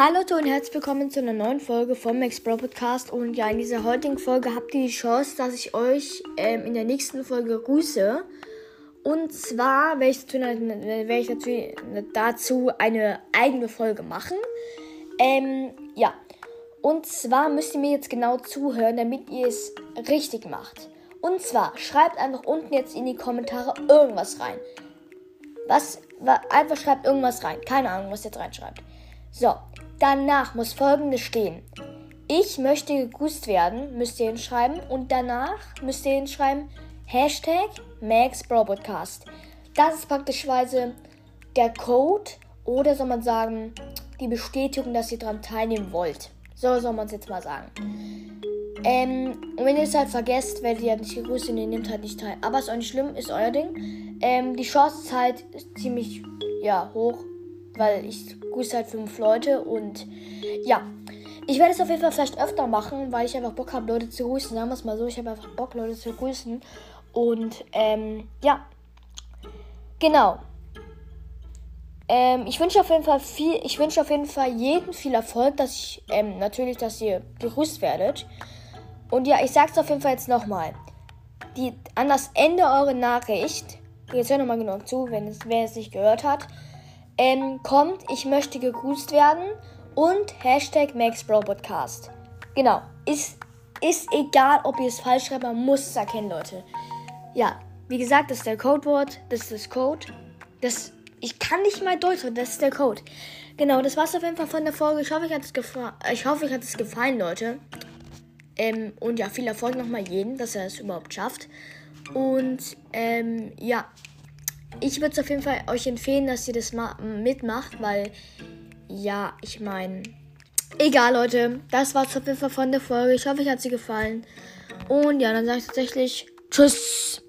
Hallo und herzlich willkommen zu einer neuen Folge vom Max Bro Podcast. Und ja, in dieser heutigen Folge habt ihr die Chance, dass ich euch ähm, in der nächsten Folge grüße. Und zwar werde ich, dazu, werde ich dazu, dazu eine eigene Folge machen. Ähm, ja. Und zwar müsst ihr mir jetzt genau zuhören, damit ihr es richtig macht. Und zwar schreibt einfach unten jetzt in die Kommentare irgendwas rein. Was, einfach schreibt irgendwas rein. Keine Ahnung, was ihr jetzt reinschreibt. So, danach muss folgendes stehen. Ich möchte gegrüßt werden, müsst ihr hinschreiben. Und danach müsst ihr hinschreiben Hashtag MaxBroadcast. Das ist praktischweise der Code oder soll man sagen, die Bestätigung, dass ihr daran teilnehmen wollt. So soll man es jetzt mal sagen. Ähm, und wenn ihr es halt vergesst, werdet ihr halt nicht gegrüßt und ihr nehmt halt nicht teil. Aber ist auch nicht schlimm, ist euer Ding. Ähm, die Chance ist halt ziemlich, ja, hoch, weil ich grüße halt fünf Leute und ja. Ich werde es auf jeden Fall vielleicht öfter machen, weil ich einfach Bock habe, Leute zu grüßen. Sagen wir es mal so, ich habe einfach Bock, Leute zu grüßen. Und ähm, ja. Genau. Ähm, ich wünsche auf jeden Fall viel, ich wünsche auf jeden Fall jedem viel Erfolg, dass ich, ähm, natürlich, dass ihr gegrüßt werdet. Und ja, ich sag's auf jeden Fall jetzt nochmal. Die, an das Ende eurer Nachricht, jetzt hör nochmal genau zu, wenn es, wer es nicht gehört hat, ähm, kommt, ich möchte gegrüßt werden und Hashtag MaxBroPodcast. Genau, ist, ist egal, ob ihr es falsch schreibt, man muss es erkennen, Leute. Ja, wie gesagt, das ist der Codewort, das ist das Code. Das, ich kann nicht mal Deutsch, das ist der Code. Genau, das war's auf jeden Fall von der Folge. Ich hoffe, euch hat es, ich hoffe, euch hat es gefallen, Leute. Ähm, und ja, viel Erfolg nochmal jedem, dass er es überhaupt schafft. Und ähm, ja, ich würde es auf jeden Fall euch empfehlen, dass ihr das mitmacht, weil ja, ich meine, egal Leute, das war's auf jeden Fall von der Folge. Ich hoffe, euch hat sie gefallen. Und ja, dann sage ich tatsächlich Tschüss.